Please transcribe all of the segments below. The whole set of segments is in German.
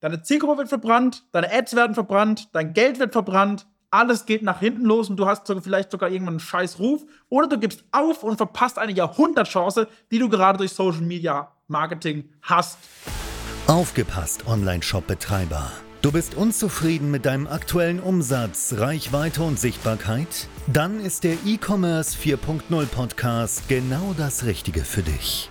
Deine Zielgruppe wird verbrannt, deine Ads werden verbrannt, dein Geld wird verbrannt, alles geht nach hinten los und du hast sogar vielleicht sogar irgendwann einen scheiß Ruf oder du gibst auf und verpasst eine Jahrhundertchance, die du gerade durch Social Media Marketing hast. Aufgepasst, Online-Shop-Betreiber. Du bist unzufrieden mit deinem aktuellen Umsatz, Reichweite und Sichtbarkeit? Dann ist der E-Commerce 4.0 Podcast genau das Richtige für dich.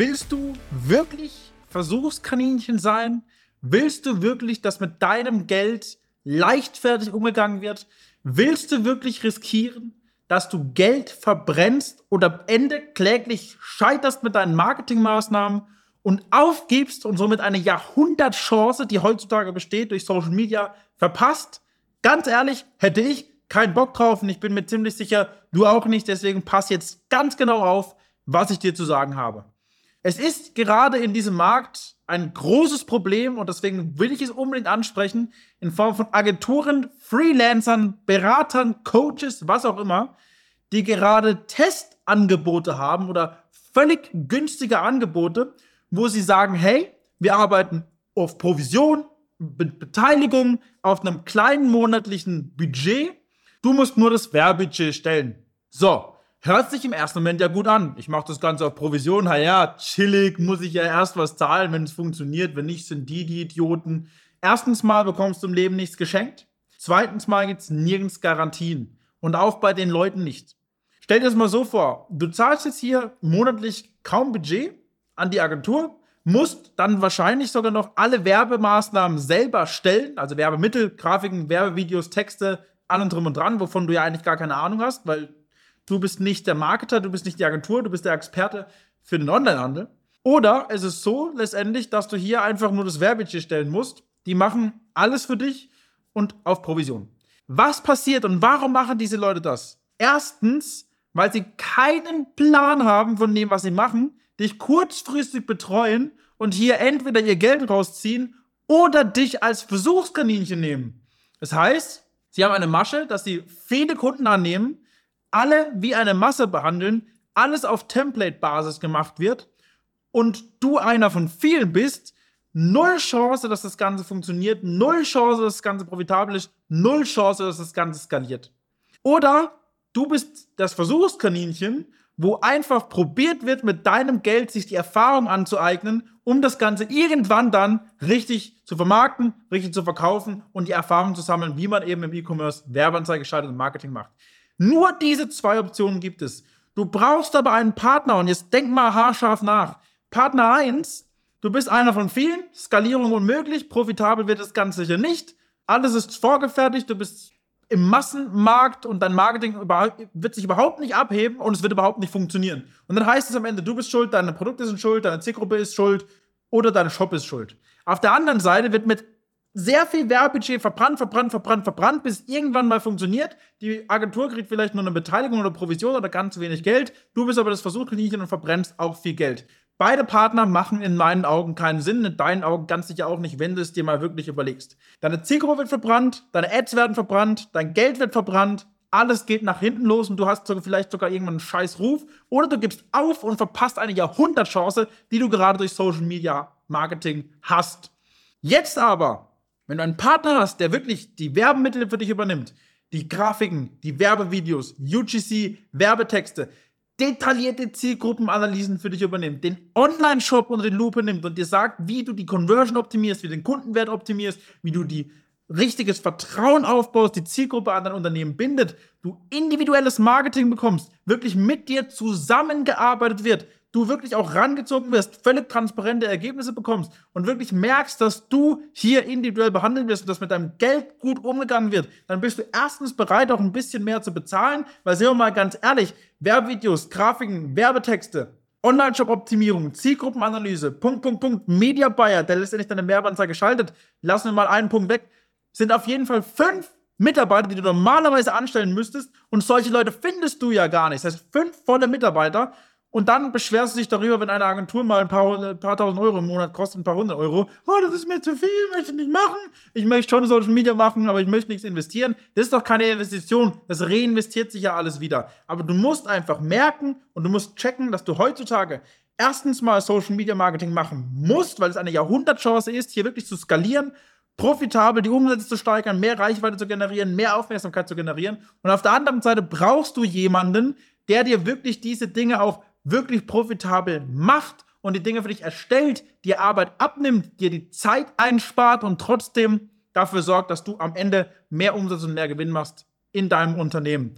Willst du wirklich Versuchskaninchen sein? Willst du wirklich, dass mit deinem Geld leichtfertig umgegangen wird? Willst du wirklich riskieren, dass du Geld verbrennst oder am Ende kläglich scheiterst mit deinen Marketingmaßnahmen und aufgibst und somit eine Jahrhundertchance, die heutzutage besteht durch Social Media, verpasst? Ganz ehrlich, hätte ich keinen Bock drauf und ich bin mir ziemlich sicher, du auch nicht. Deswegen pass jetzt ganz genau auf, was ich dir zu sagen habe. Es ist gerade in diesem Markt ein großes Problem und deswegen will ich es unbedingt ansprechen, in Form von Agenturen, Freelancern, Beratern, Coaches, was auch immer, die gerade Testangebote haben oder völlig günstige Angebote, wo sie sagen, hey, wir arbeiten auf Provision, Be Beteiligung, auf einem kleinen monatlichen Budget. Du musst nur das Werbebudget stellen. So, Hört sich im ersten Moment ja gut an. Ich mache das Ganze auf Provision. Ha ja, chillig, muss ich ja erst was zahlen, wenn es funktioniert. Wenn nicht, sind die die Idioten. Erstens mal bekommst du im Leben nichts geschenkt. Zweitens mal gibt es nirgends Garantien. Und auch bei den Leuten nicht. Stell dir das mal so vor. Du zahlst jetzt hier monatlich kaum Budget an die Agentur, musst dann wahrscheinlich sogar noch alle Werbemaßnahmen selber stellen, also Werbemittel, Grafiken, Werbevideos, Texte, allem drum und dran, wovon du ja eigentlich gar keine Ahnung hast, weil du bist nicht der Marketer, du bist nicht die Agentur, du bist der Experte für den Onlinehandel. Oder es ist so letztendlich, dass du hier einfach nur das Werbebudget stellen musst. Die machen alles für dich und auf Provision. Was passiert und warum machen diese Leute das? Erstens, weil sie keinen Plan haben von dem, was sie machen, dich kurzfristig betreuen und hier entweder ihr Geld rausziehen oder dich als Versuchskaninchen nehmen. Das heißt, sie haben eine Masche, dass sie viele Kunden annehmen, alle wie eine Masse behandeln, alles auf Template-Basis gemacht wird und du einer von vielen bist, null Chance, dass das Ganze funktioniert, null Chance, dass das Ganze profitabel ist, null Chance, dass das Ganze skaliert. Oder du bist das Versuchskaninchen, wo einfach probiert wird, mit deinem Geld sich die Erfahrung anzueignen, um das Ganze irgendwann dann richtig zu vermarkten, richtig zu verkaufen und die Erfahrung zu sammeln, wie man eben im E-Commerce Werbeanzeige schaltet und Marketing macht. Nur diese zwei Optionen gibt es. Du brauchst aber einen Partner und jetzt denk mal haarscharf nach. Partner 1, du bist einer von vielen, Skalierung unmöglich, profitabel wird das Ganze sicher nicht. Alles ist vorgefertigt, du bist im Massenmarkt und dein Marketing wird sich überhaupt nicht abheben und es wird überhaupt nicht funktionieren. Und dann heißt es am Ende, du bist schuld, deine Produkte sind schuld, deine Zielgruppe ist schuld oder dein Shop ist schuld. Auf der anderen Seite wird mit sehr viel Werbebudget verbrannt, verbrannt, verbrannt, verbrannt, bis irgendwann mal funktioniert. Die Agentur kriegt vielleicht nur eine Beteiligung oder Provision oder ganz wenig Geld. Du bist aber das Versuchskaninchen und verbrennst auch viel Geld. Beide Partner machen in meinen Augen keinen Sinn, in deinen Augen ganz sicher auch nicht, wenn du es dir mal wirklich überlegst. Deine Zielgruppe wird verbrannt, deine Ads werden verbrannt, dein Geld wird verbrannt, alles geht nach hinten los und du hast sogar vielleicht sogar irgendwann einen scheiß Ruf oder du gibst auf und verpasst eine Jahrhundertchance, die du gerade durch Social Media Marketing hast. Jetzt aber wenn du einen Partner hast, der wirklich die Werbemittel für dich übernimmt, die Grafiken, die Werbevideos, UGC, Werbetexte, detaillierte Zielgruppenanalysen für dich übernimmt, den Online-Shop unter die Lupe nimmt und dir sagt, wie du die Conversion optimierst, wie du den Kundenwert optimierst, wie du die richtiges Vertrauen aufbaust, die Zielgruppe an dein Unternehmen bindet, du individuelles Marketing bekommst, wirklich mit dir zusammengearbeitet wird, du wirklich auch rangezogen wirst, völlig transparente Ergebnisse bekommst und wirklich merkst, dass du hier individuell behandelt wirst und dass mit deinem Geld gut umgegangen wird, dann bist du erstens bereit, auch ein bisschen mehr zu bezahlen, weil, sehen wir mal ganz ehrlich, Werbevideos, Grafiken, Werbetexte, Online-Shop-Optimierung, Zielgruppenanalyse, Punkt, Punkt, Punkt, Media Buyer, der letztendlich deine Werbeanzeige schaltet, lassen wir mal einen Punkt weg, sind auf jeden Fall fünf Mitarbeiter, die du normalerweise anstellen müsstest. Und solche Leute findest du ja gar nicht. Das heißt, fünf volle Mitarbeiter. Und dann beschwerst du dich darüber, wenn eine Agentur mal ein paar, ein paar tausend Euro im Monat kostet, ein paar hundert Euro. Oh, das ist mir zu viel, möchte ich nicht machen. Ich möchte schon Social Media machen, aber ich möchte nichts investieren. Das ist doch keine Investition. Das reinvestiert sich ja alles wieder. Aber du musst einfach merken und du musst checken, dass du heutzutage erstens mal Social Media Marketing machen musst, weil es eine Jahrhundertchance ist, hier wirklich zu skalieren profitabel die Umsätze zu steigern, mehr Reichweite zu generieren, mehr Aufmerksamkeit zu generieren. Und auf der anderen Seite brauchst du jemanden, der dir wirklich diese Dinge auch wirklich profitabel macht und die Dinge für dich erstellt, dir Arbeit abnimmt, dir die Zeit einspart und trotzdem dafür sorgt, dass du am Ende mehr Umsatz und mehr Gewinn machst in deinem Unternehmen.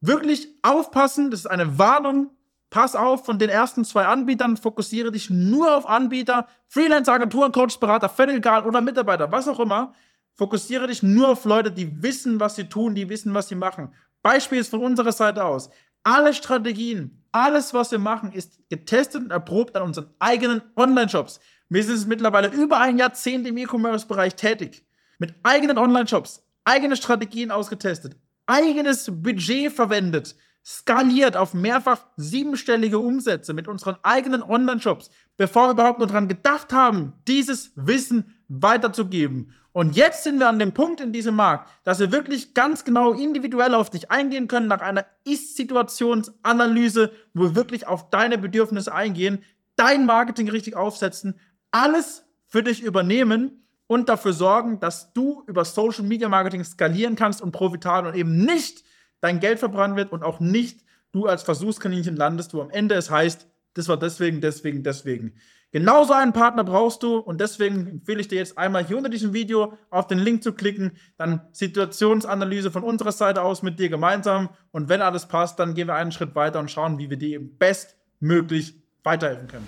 Wirklich aufpassen, das ist eine Warnung pass auf, von den ersten zwei Anbietern fokussiere dich nur auf Anbieter, Freelancer, Agenturen, Coach, Berater, völlig egal oder Mitarbeiter, was auch immer. Fokussiere dich nur auf Leute, die wissen, was sie tun, die wissen, was sie machen. Beispiel ist von unserer Seite aus. Alle Strategien, alles, was wir machen, ist getestet und erprobt an unseren eigenen Online-Shops. Wir sind mittlerweile über ein Jahrzehnt im E-Commerce-Bereich tätig. Mit eigenen Online-Shops, eigene Strategien ausgetestet, eigenes Budget verwendet, skaliert auf mehrfach siebenstellige Umsätze mit unseren eigenen Online-Shops, bevor wir überhaupt nur daran gedacht haben, dieses Wissen weiterzugeben. Und jetzt sind wir an dem Punkt in diesem Markt, dass wir wirklich ganz genau individuell auf dich eingehen können, nach einer Ist-Situationsanalyse, wo wir wirklich auf deine Bedürfnisse eingehen, dein Marketing richtig aufsetzen, alles für dich übernehmen und dafür sorgen, dass du über Social Media Marketing skalieren kannst und profitabel und eben nicht dein Geld verbrannt wird und auch nicht du als Versuchskaninchen landest, wo am Ende es heißt, das war deswegen, deswegen, deswegen. Genauso einen Partner brauchst du und deswegen empfehle ich dir jetzt einmal hier unter diesem Video auf den Link zu klicken, dann Situationsanalyse von unserer Seite aus mit dir gemeinsam und wenn alles passt, dann gehen wir einen Schritt weiter und schauen, wie wir dir bestmöglich weiterhelfen können.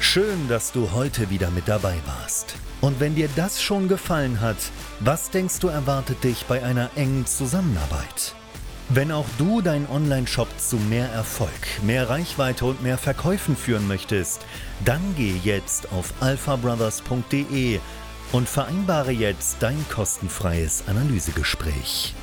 Schön, dass du heute wieder mit dabei warst. Und wenn dir das schon gefallen hat, was denkst du erwartet dich bei einer engen Zusammenarbeit? Wenn auch du deinen Online-Shop zu mehr Erfolg, mehr Reichweite und mehr Verkäufen führen möchtest, dann geh jetzt auf alphabrothers.de und vereinbare jetzt dein kostenfreies Analysegespräch.